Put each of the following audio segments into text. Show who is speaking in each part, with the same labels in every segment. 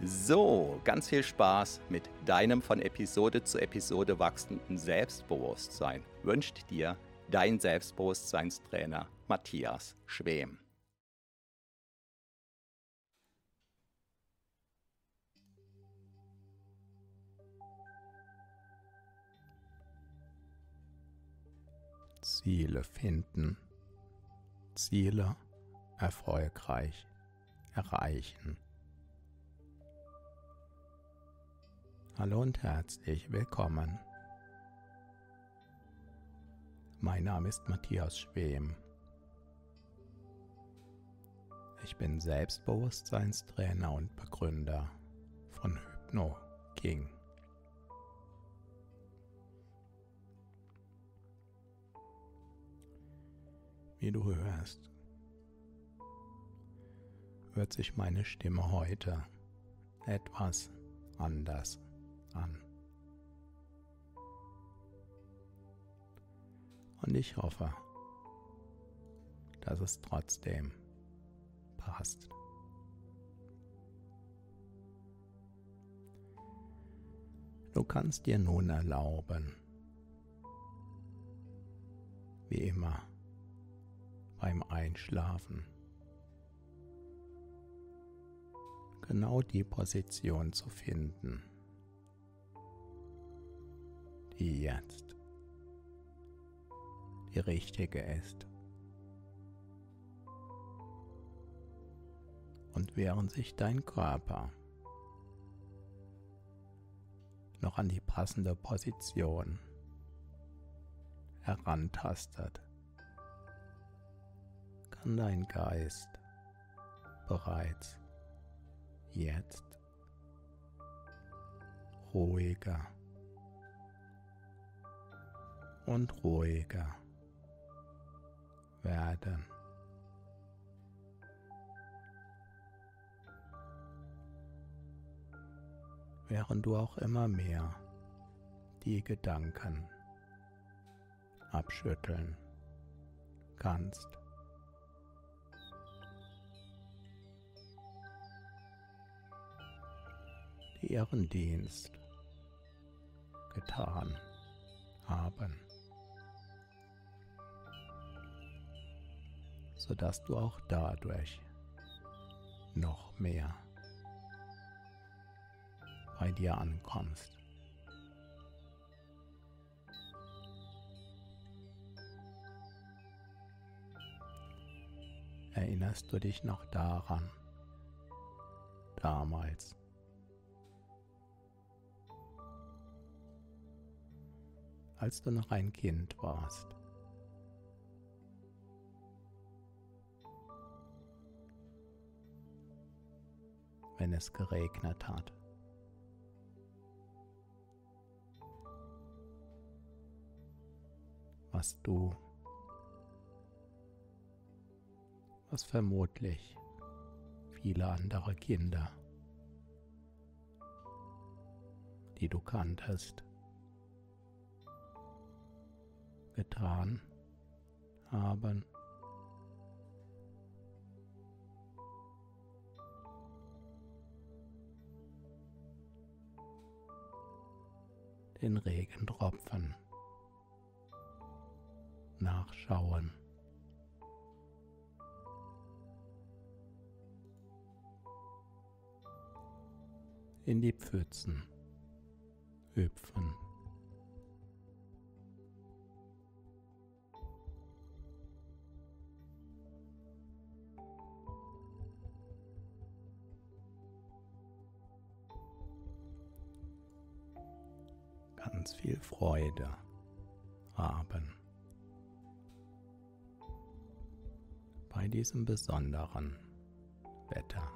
Speaker 1: So, ganz viel Spaß mit deinem von Episode zu Episode wachsenden Selbstbewusstsein wünscht dir dein Selbstbewusstseinstrainer Matthias Schwem.
Speaker 2: Ziele finden, Ziele erfolgreich erreichen. Hallo und herzlich willkommen. Mein Name ist Matthias Schwem. Ich bin Selbstbewusstseinstrainer und Begründer von Hypno King. Wie du hörst, hört sich meine Stimme heute etwas anders an. Und ich hoffe, dass es trotzdem passt. Du kannst dir nun erlauben, wie immer, beim Einschlafen. Genau die Position zu finden, jetzt. Die richtige ist. Und während sich dein Körper. Noch an die passende Position. Herantastet, kann dein Geist bereits jetzt ruhiger und ruhiger werden. Während du auch immer mehr die Gedanken abschütteln kannst. die ihren Dienst getan haben, sodass du auch dadurch noch mehr bei dir ankommst. Erinnerst du dich noch daran, damals, als du noch ein Kind warst. Wenn es geregnet hat. Was du, was vermutlich viele andere Kinder, die du kanntest, getan haben. Den Regentropfen nachschauen. In die Pfützen hüpfen. Ganz viel Freude haben bei diesem besonderen Wetter.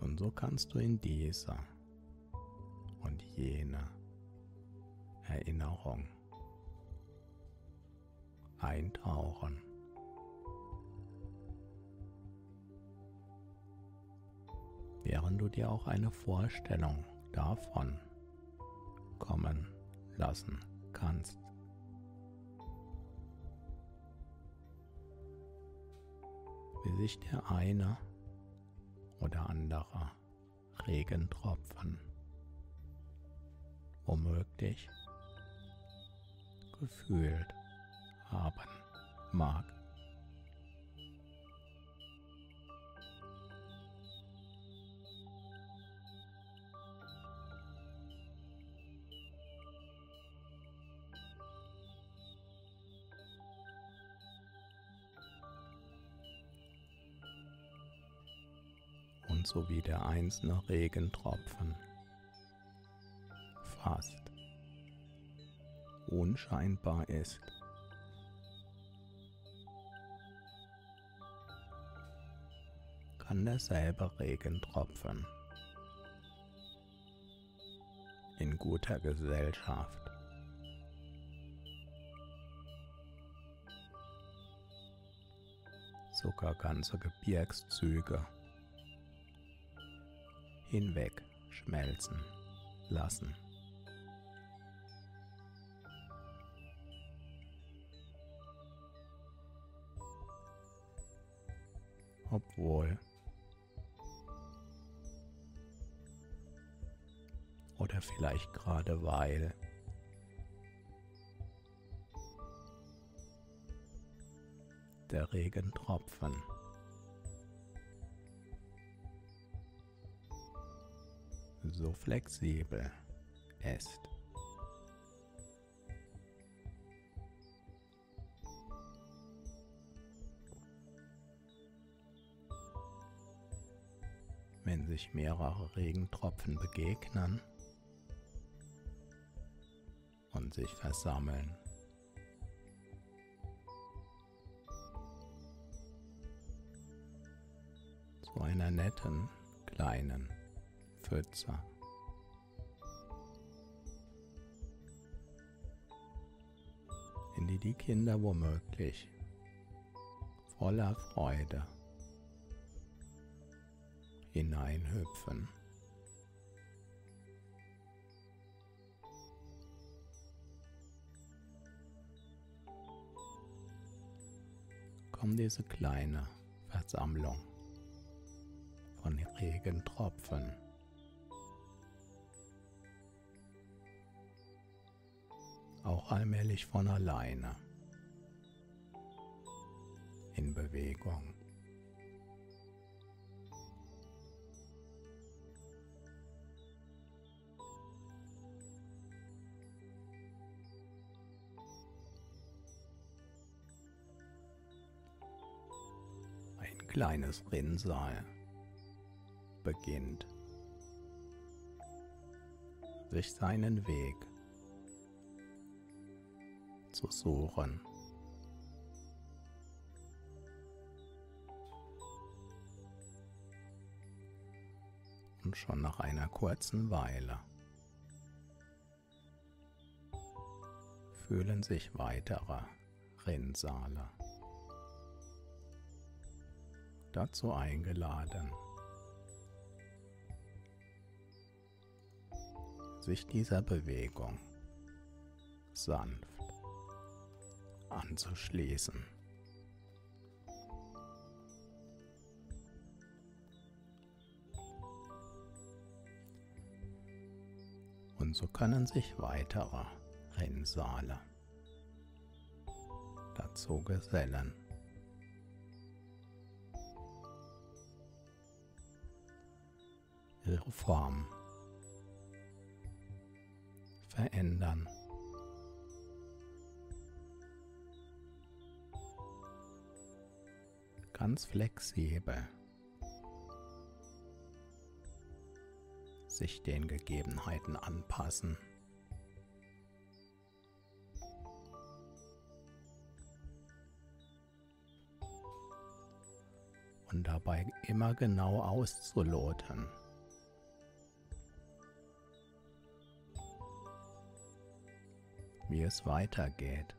Speaker 2: Und so kannst du in diese und jene Erinnerung eintauchen. Während du dir auch eine Vorstellung davon kommen lassen kannst. Wie sich der eine oder andere Regentropfen womöglich gefühlt haben mag. Sowie der einzelne Regentropfen. Fast. Unscheinbar ist. kann derselbe Regentropfen. In guter Gesellschaft. Sogar ganze Gebirgszüge hinweg schmelzen lassen. Obwohl oder vielleicht gerade weil der Regentropfen so flexibel ist. Wenn sich mehrere Regentropfen begegnen und sich versammeln, zu einer netten kleinen Pfütze. in die die Kinder womöglich voller Freude hineinhüpfen. Kommt diese kleine Versammlung von Regentropfen auch allmählich von alleine in Bewegung. Ein kleines Rinnsal beginnt sich seinen Weg zu suchen. Und schon nach einer kurzen Weile fühlen sich weitere Rinnsale dazu eingeladen, sich dieser Bewegung sanft anzuschließen. Und so können sich weitere Rennsaale dazu gesellen. Ihre Form verändern. Ganz flexibel. sich den Gegebenheiten anpassen. Und dabei immer genau auszuloten. wie es weitergeht.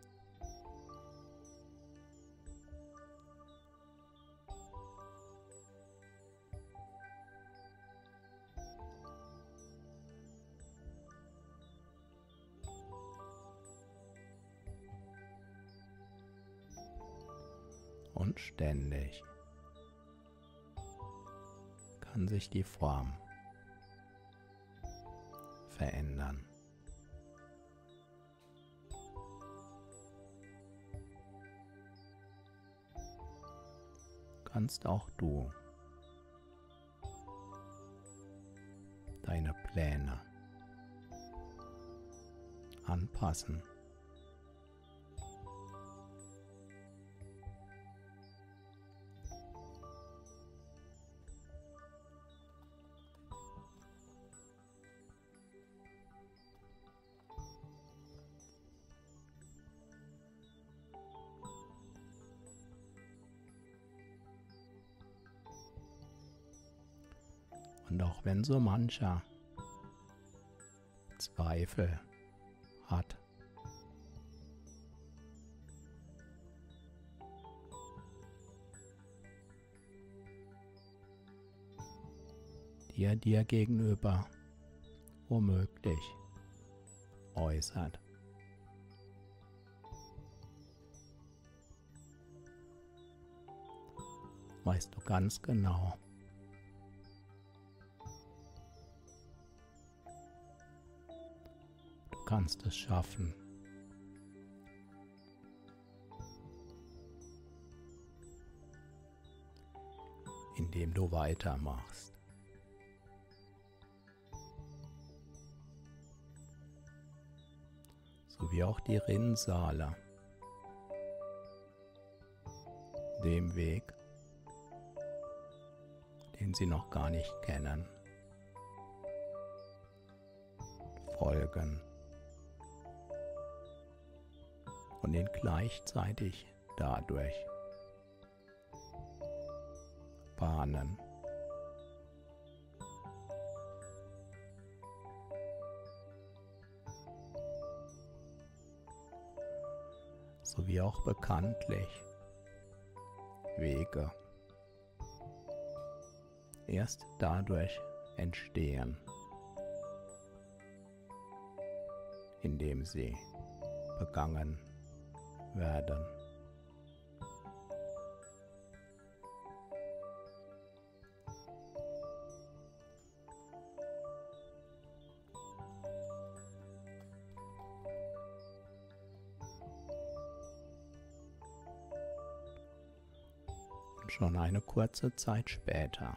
Speaker 2: Kann sich die Form verändern. Kannst auch du deine Pläne anpassen. Und auch wenn so mancher Zweifel hat, die er dir gegenüber womöglich äußert. Weißt du ganz genau, kannst es schaffen. Indem du weitermachst. So wie auch die Rinnsale. Dem Weg, den sie noch gar nicht kennen. Folgen. Und ihn gleichzeitig dadurch bahnen. sowie auch bekanntlich Wege erst dadurch entstehen, indem sie begangen werden. Schon eine kurze Zeit später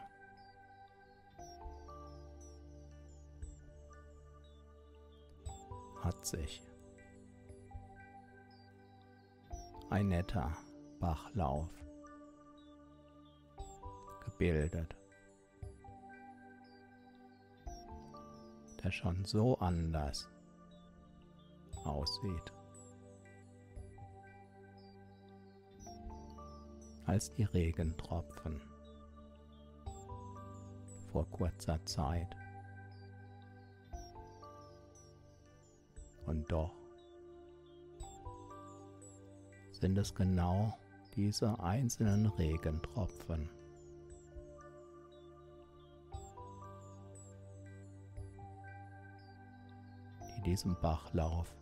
Speaker 2: hat sich ein netter Bachlauf. Gebildet, der schon so anders aussieht. Als die Regentropfen. Vor kurzer Zeit. Und doch sind es genau diese einzelnen Regentropfen. die diesem Bachlauf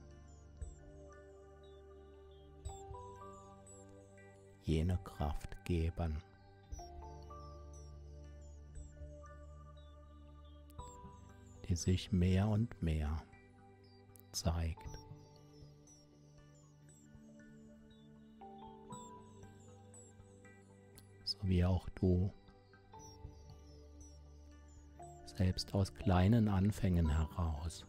Speaker 2: jene Kraft geben. die sich mehr und mehr zeigt. So wie auch du. Selbst aus kleinen Anfängen heraus.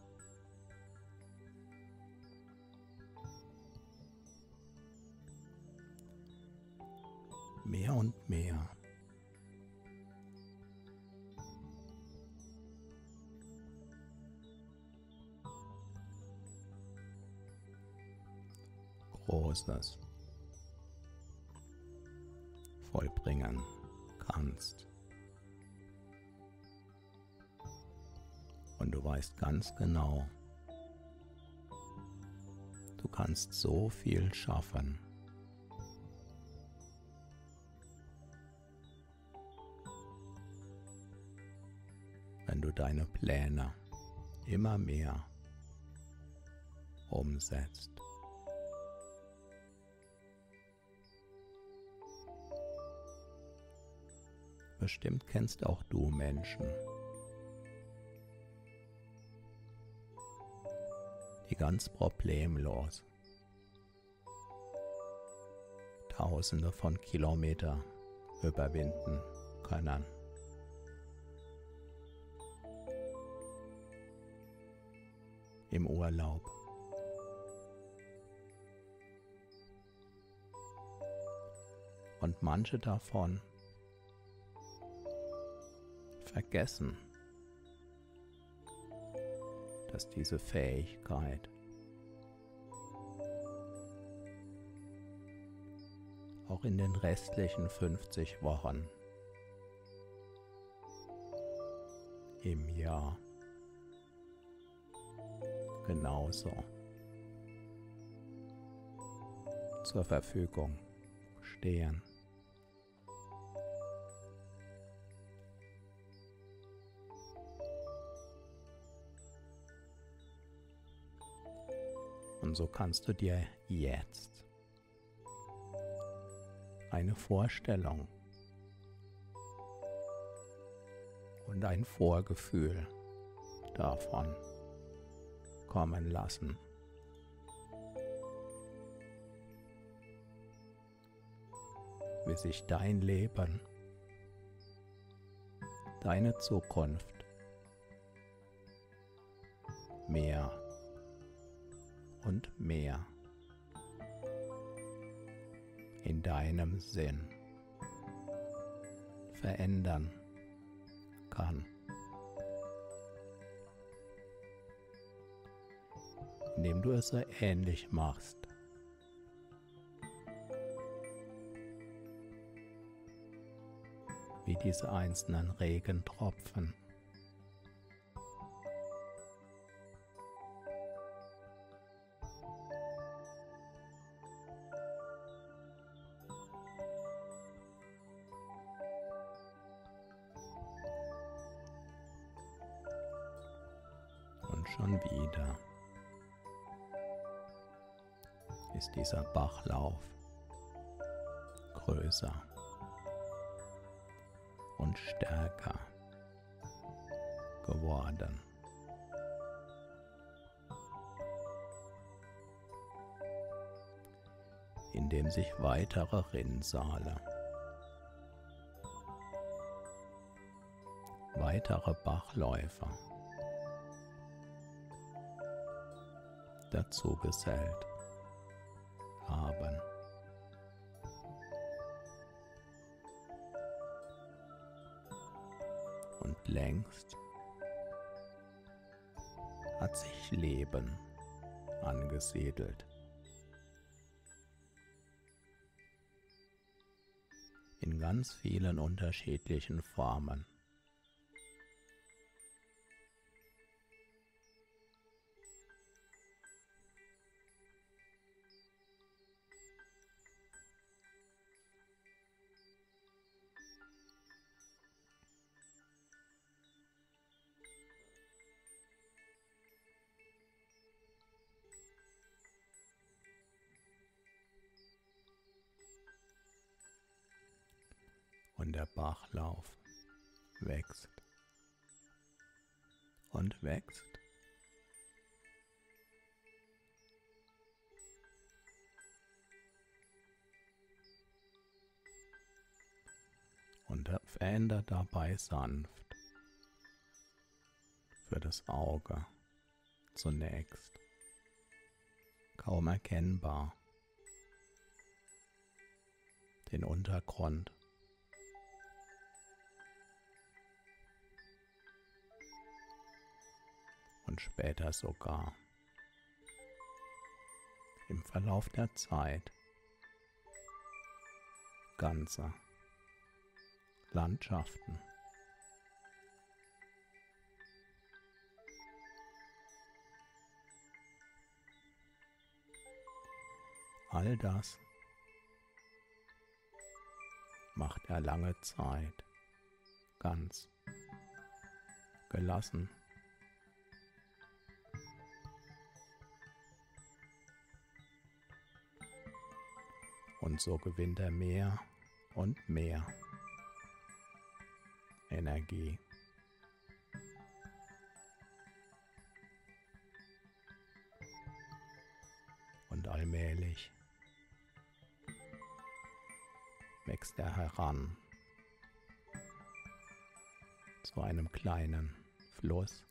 Speaker 2: Mehr und mehr. Großes vollbringen kannst. Und du weißt ganz genau, du kannst so viel schaffen. wenn du deine Pläne immer mehr umsetzt. Bestimmt kennst auch du Menschen, die ganz problemlos Tausende von Kilometern überwinden können. Im Urlaub. Und manche davon vergessen, dass diese Fähigkeit auch in den restlichen 50 Wochen im Jahr genauso zur Verfügung stehen. Und so kannst du dir jetzt eine Vorstellung und ein Vorgefühl davon kommen lassen. Wie sich dein Leben, deine Zukunft mehr und mehr in deinem Sinn verändern kann. Indem du es so ähnlich machst. Wie diese einzelnen Regentropfen. Schon wieder ist dieser Bachlauf größer und stärker geworden. in dem sich weitere Rinnsale, weitere Bachläufer dazu gesellt haben. Und längst hat sich Leben angesiedelt. In ganz vielen unterschiedlichen Formen. Bachlauf wächst. Und wächst. Und verändert dabei sanft für das Auge zunächst. Kaum erkennbar. Den Untergrund und später sogar im Verlauf der Zeit ganze Landschaften. All das macht er lange Zeit ganz gelassen. Und so gewinnt er mehr und mehr Energie. Und allmählich wächst er heran zu einem kleinen Fluss.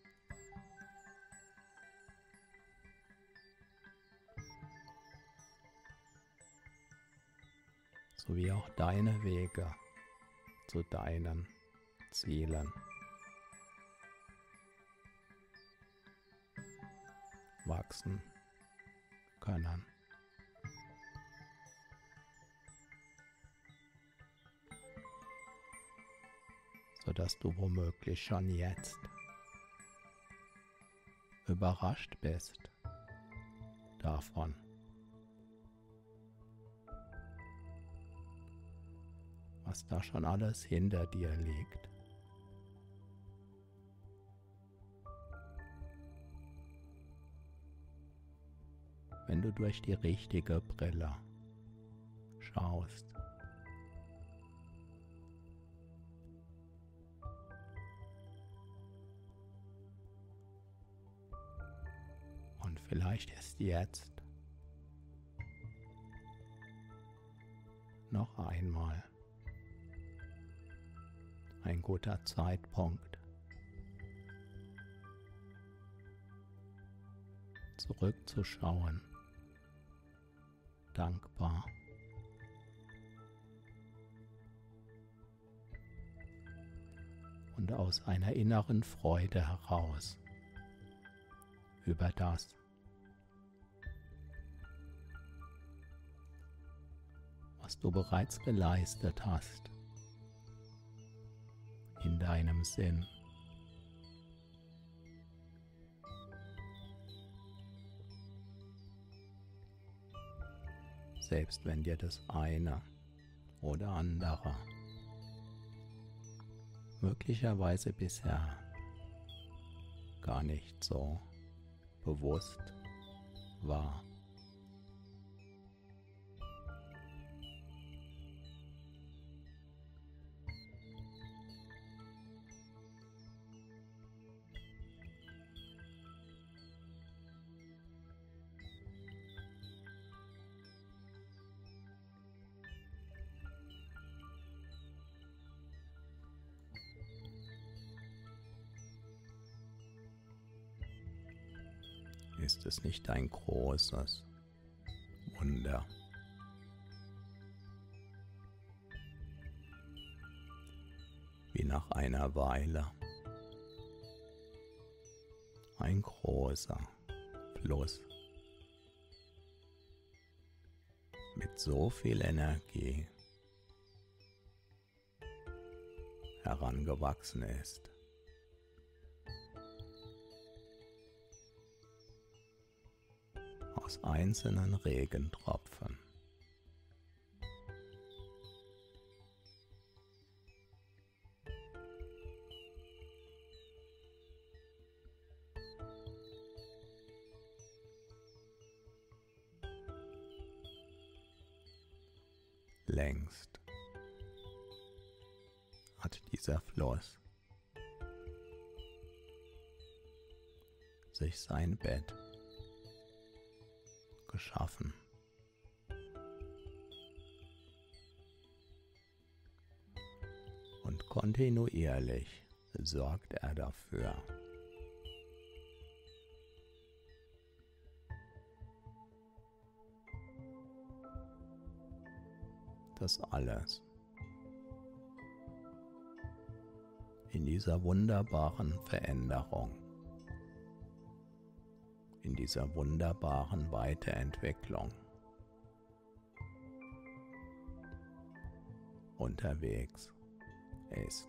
Speaker 2: Sowie auch deine Wege zu deinen Zielen. wachsen können. sodass du womöglich schon jetzt überrascht bist davon. Was da schon alles hinter dir liegt. Wenn du durch die richtige Brille schaust. Und vielleicht ist jetzt noch einmal ein guter Zeitpunkt. Zurückzuschauen, dankbar. Und aus einer inneren Freude heraus über das, was du bereits geleistet hast in deinem Sinn. Selbst wenn dir das eine oder andere möglicherweise bisher gar nicht so bewusst war. Es nicht ein großes Wunder. Wie nach einer Weile ein großer Fluss mit so viel Energie herangewachsen ist. Aus einzelnen Regentropfen. Geschaffen. Und kontinuierlich sorgt er dafür, dass alles in dieser wunderbaren Veränderung, in dieser wunderbaren Weiterentwicklung unterwegs ist.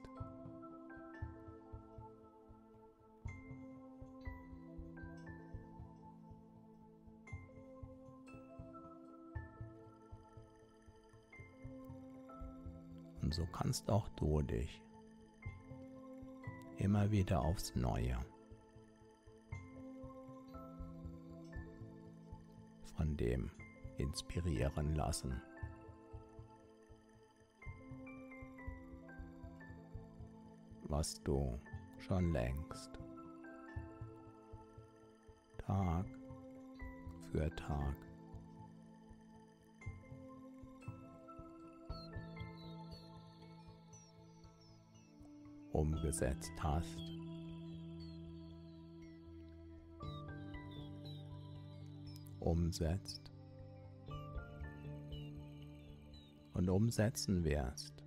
Speaker 2: Und so kannst auch du dich immer wieder aufs Neue von dem inspirieren lassen. was du schon längst Tag für Tag umgesetzt hast. Umsetzt und umsetzen wirst.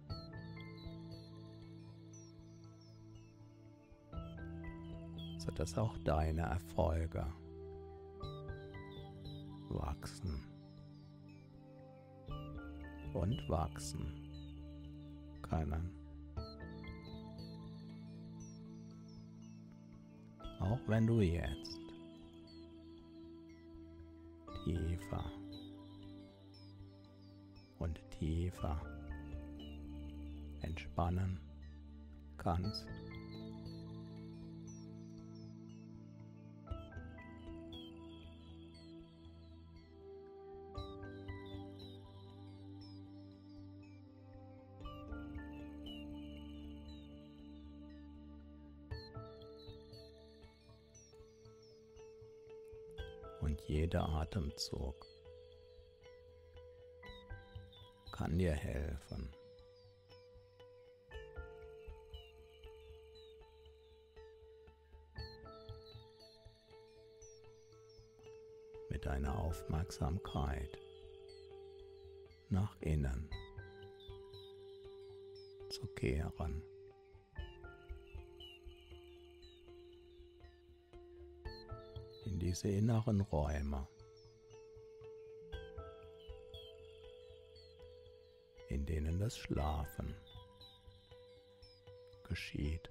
Speaker 2: sodass auch deine Erfolge wachsen und wachsen können. Auch wenn du jetzt tiefer und tiefer entspannen kannst. Jeder Atemzug kann dir helfen. Mit deiner Aufmerksamkeit nach innen zu kehren. Diese inneren Räume, in denen das Schlafen geschieht.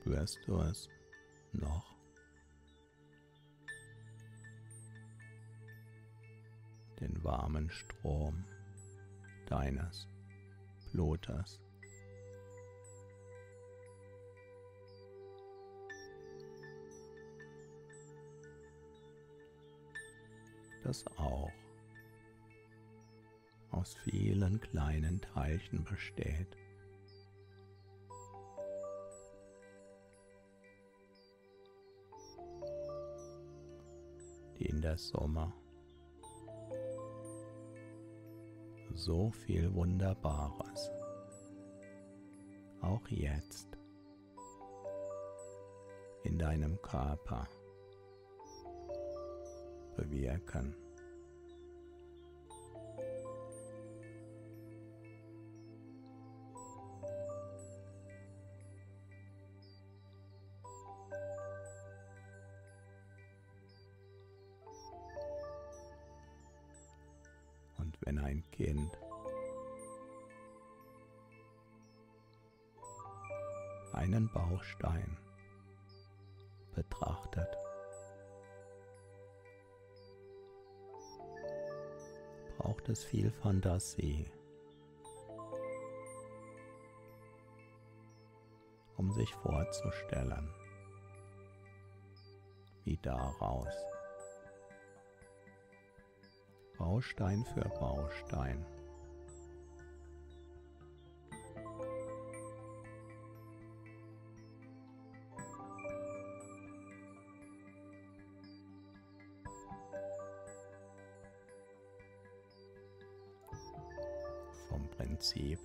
Speaker 2: Spürst du es noch? Den warmen Strom deines Blutes. Das auch aus vielen kleinen Teilchen besteht. Sommer. So viel Wunderbares. Auch jetzt. In deinem Körper. Bewirken. Es viel Fantasie, um sich vorzustellen, wie daraus. Baustein für Baustein.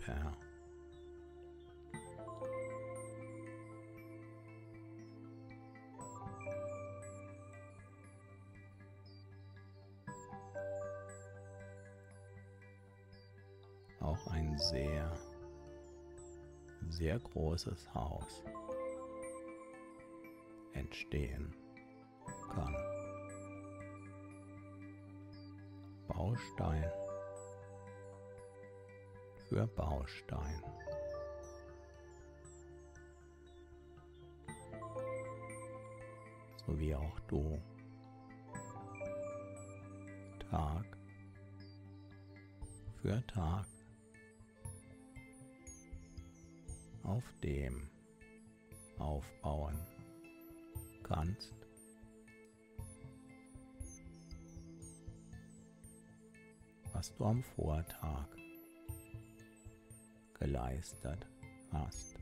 Speaker 2: Her. auch ein sehr, sehr großes Haus entstehen kann. Baustein für Baustein. So wie auch du Tag für Tag auf dem aufbauen kannst. was du am Vortag geleistet hast.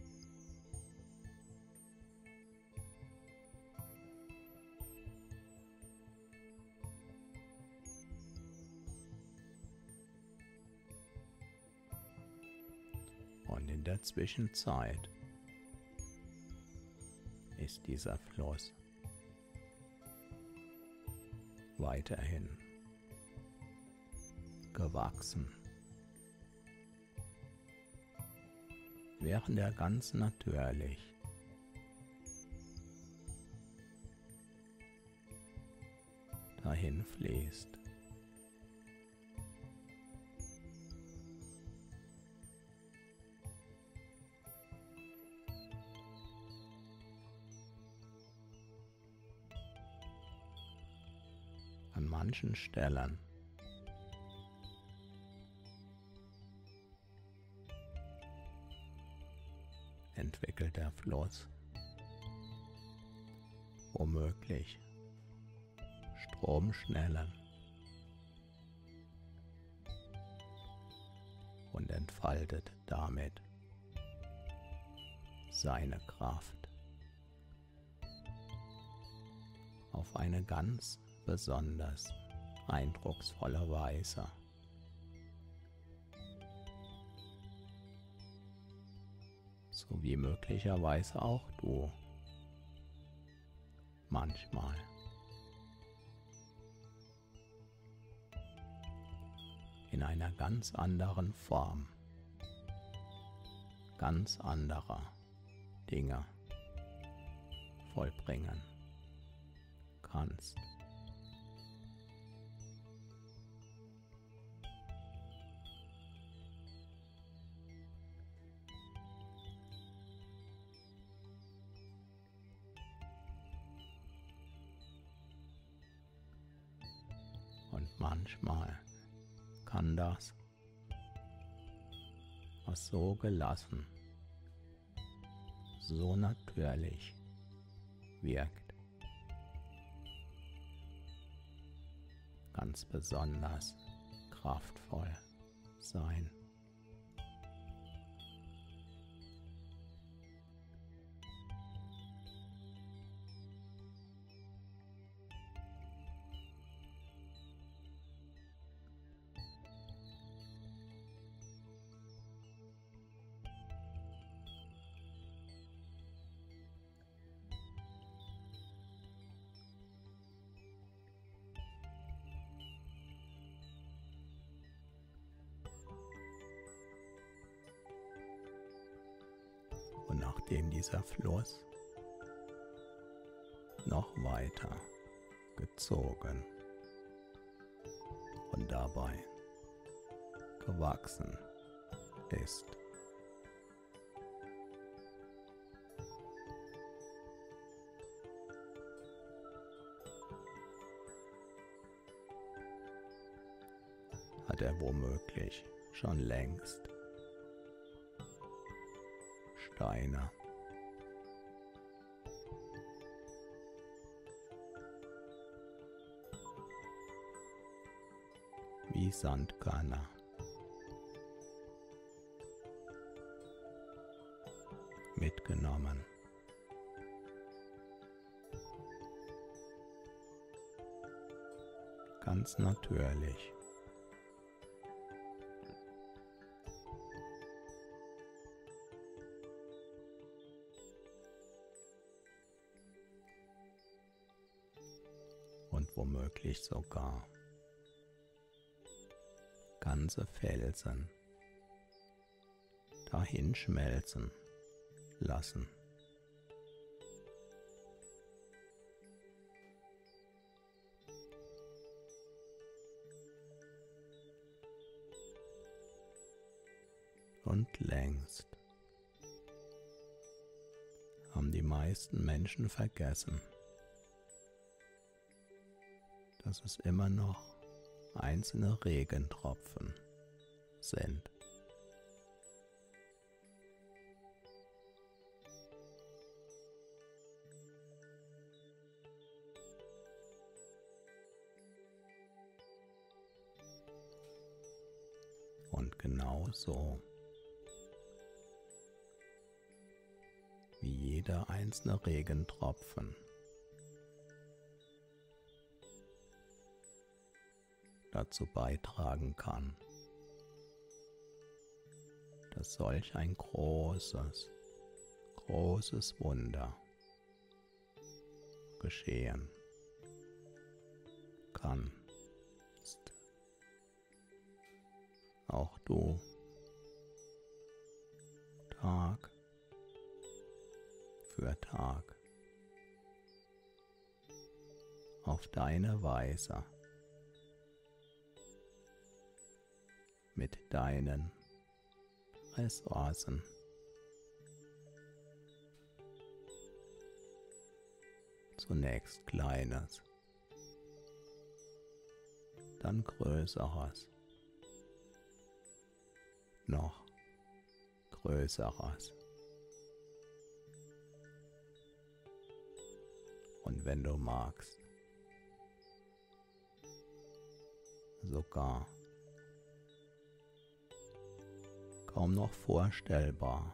Speaker 2: Und in der Zwischenzeit ist dieser Fluss weiterhin gewachsen, während er ganz natürlich dahin fließt. An manchen Stellen entwickelt der Fluss womöglich Stromschnellen und entfaltet damit seine Kraft. Auf eine ganz besonders eindrucksvolle Weise. So wie möglicherweise auch du manchmal. In einer ganz anderen Form, ganz anderer Dinge vollbringen kannst. Manchmal kann das, was so gelassen, so natürlich wirkt, ganz besonders kraftvoll sein. gewachsen ist. Hat er womöglich schon längst Steine wie Sandkörner. Mitgenommen. Ganz natürlich. und womöglich sogar ganze Felsen dahin schmelzen lassen. Und längst haben die meisten Menschen vergessen, dass es immer noch einzelne Regentropfen sind. Genau so wie jeder einzelne Regentropfen dazu beitragen kann, dass solch ein großes, großes Wunder geschehen kann. Auch du. Tag für Tag. Auf deine Weise. Mit deinen Ressourcen. Zunächst kleines, dann größeres, noch größeres. Und wenn du magst, sogar kaum noch vorstellbar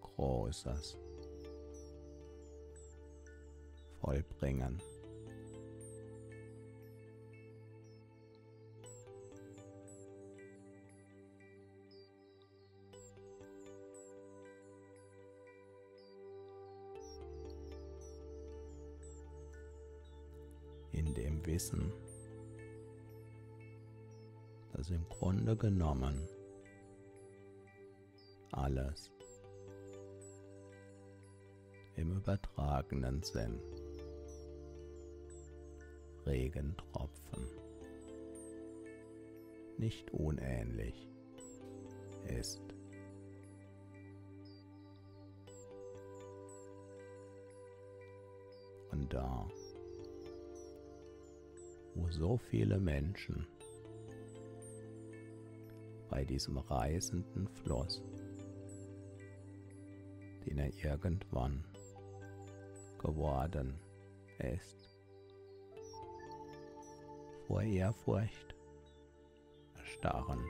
Speaker 2: Großes vollbringen. Wissen, dass im Grunde genommen alles im übertragenen Sinn. Regentropfen nicht unähnlich ist. Und da, wo so viele Menschen bei diesem reisenden Fluss den er irgendwann geworden ist. Vor Ehrfurcht erstarren.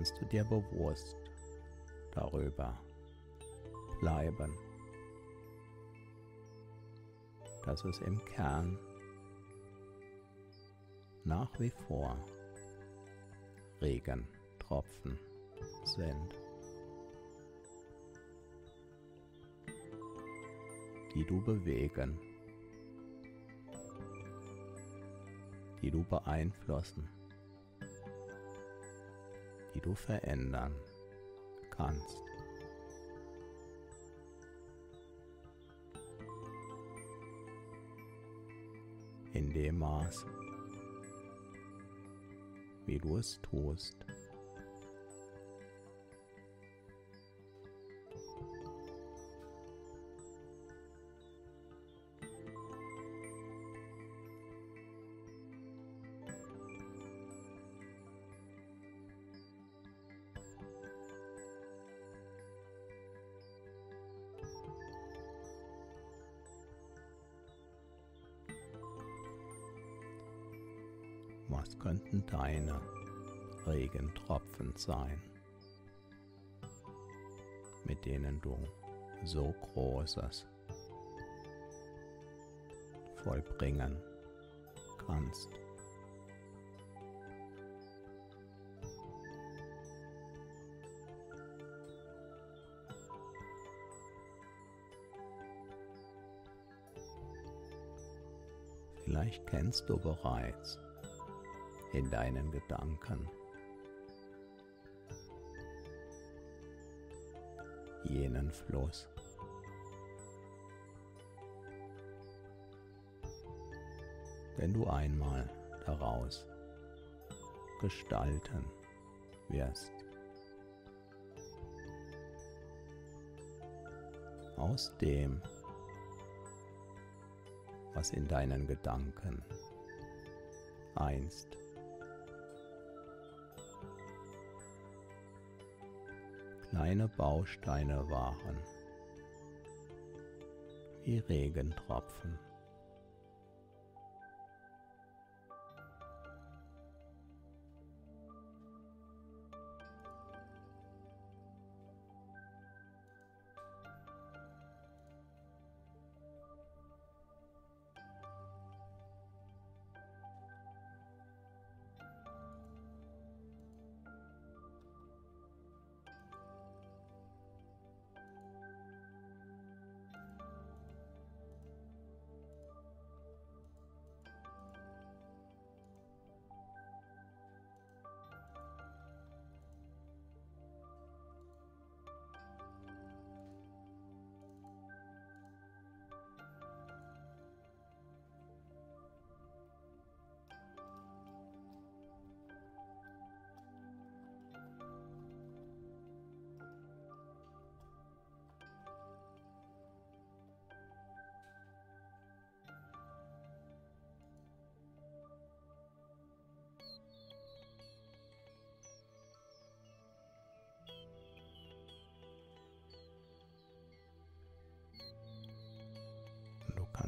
Speaker 2: Kannst du dir bewusst darüber bleiben. Dass es im Kern nach wie vor Regentropfen sind, die du bewegen, die du beeinflussen, die du verändern kannst. in dem Maß, wie du es tust. Was könnten deine Regentropfen sein, mit denen du so Großes vollbringen kannst? Vielleicht kennst du bereits in deinen Gedanken jenen Fluss. Wenn du einmal daraus gestalten wirst. Aus dem, was in deinen Gedanken einst kleine Bausteine waren, wie Regentropfen.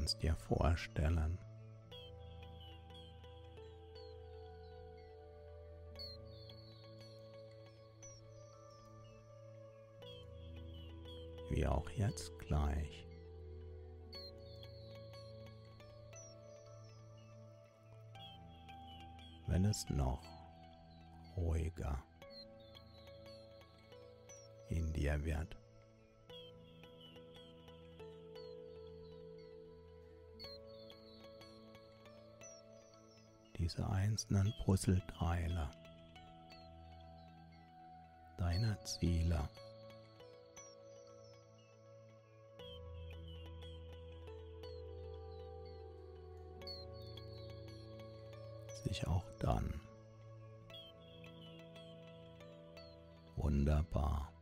Speaker 2: Kannst dir vorstellen. Wie auch jetzt gleich. Wenn es noch ruhiger in dir wird. Diese einzelnen Puzzleteile deiner Ziele. sich auch dann wunderbar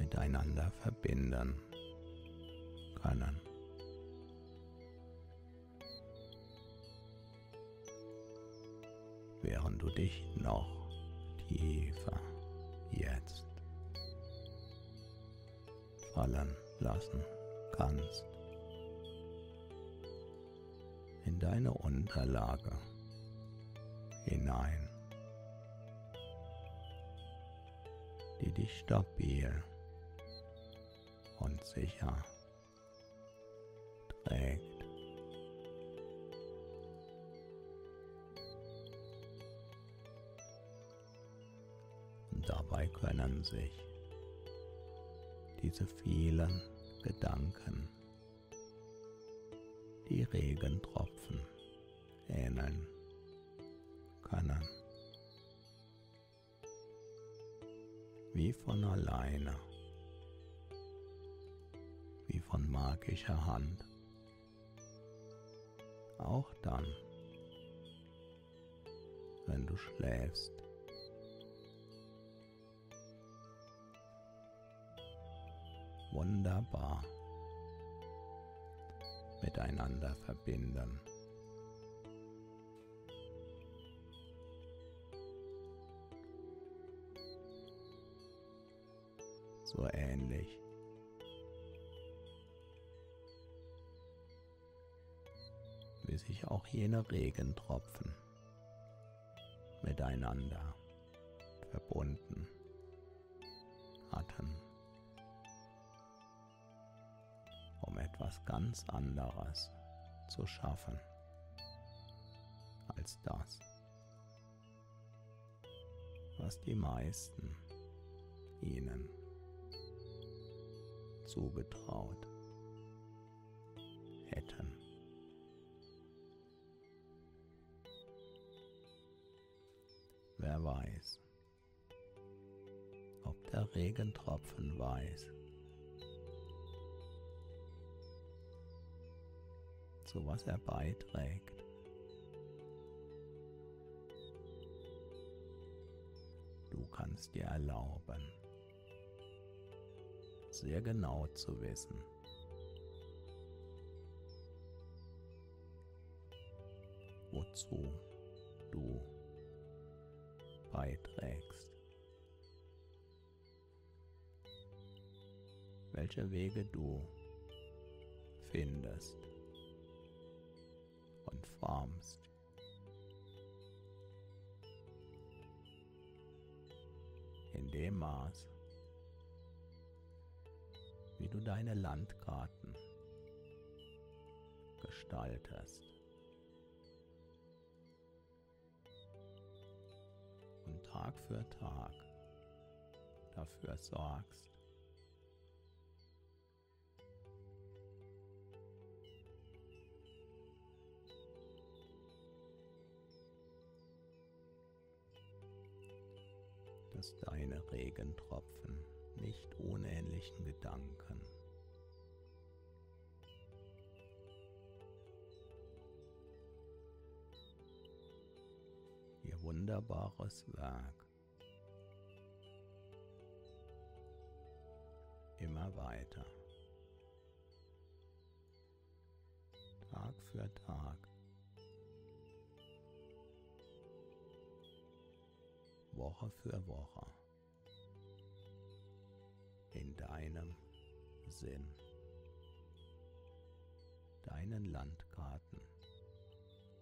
Speaker 2: miteinander verbinden können. Während du dich noch tiefer jetzt fallen lassen kannst in deine Unterlage hinein, die dich stabil und sicher trägt. Können sich. Diese vielen Gedanken, die Regentropfen ähneln können, wie von alleine, wie von magischer Hand, auch dann, wenn du schläfst. Wunderbar miteinander verbinden. So ähnlich wie sich auch jene Regentropfen miteinander verbunden hatten, etwas ganz anderes zu schaffen als das, was die meisten ihnen zugetraut hätten. Wer weiß, ob der Regentropfen weiß, zu was er beiträgt. Du kannst dir erlauben, sehr genau zu wissen, wozu du beiträgst. Welche Wege du findest und formst. In dem Maß, wie du deine Landkarten gestaltest. Und Tag für Tag dafür sorgst, Regentropfen nicht unähnlichen Gedanken. Ihr wunderbares Werk. Immer weiter, Tag für Tag. Woche für Woche in deinem Sinn, deinen Landkarten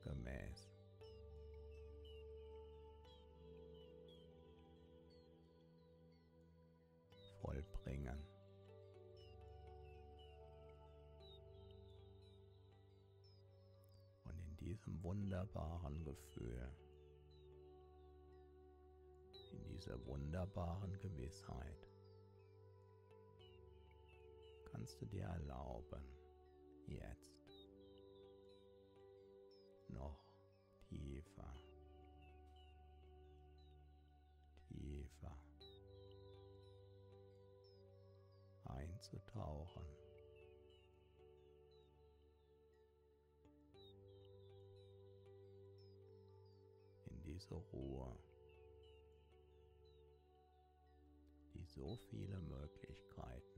Speaker 2: gemäß. vollbringen. Und in diesem wunderbaren Gefühl in dieser wunderbaren Gewissheit kannst du dir erlauben, jetzt noch tiefer, tiefer einzutauchen. In diese Ruhe. so viele Möglichkeiten.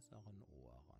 Speaker 2: äußeren Ohren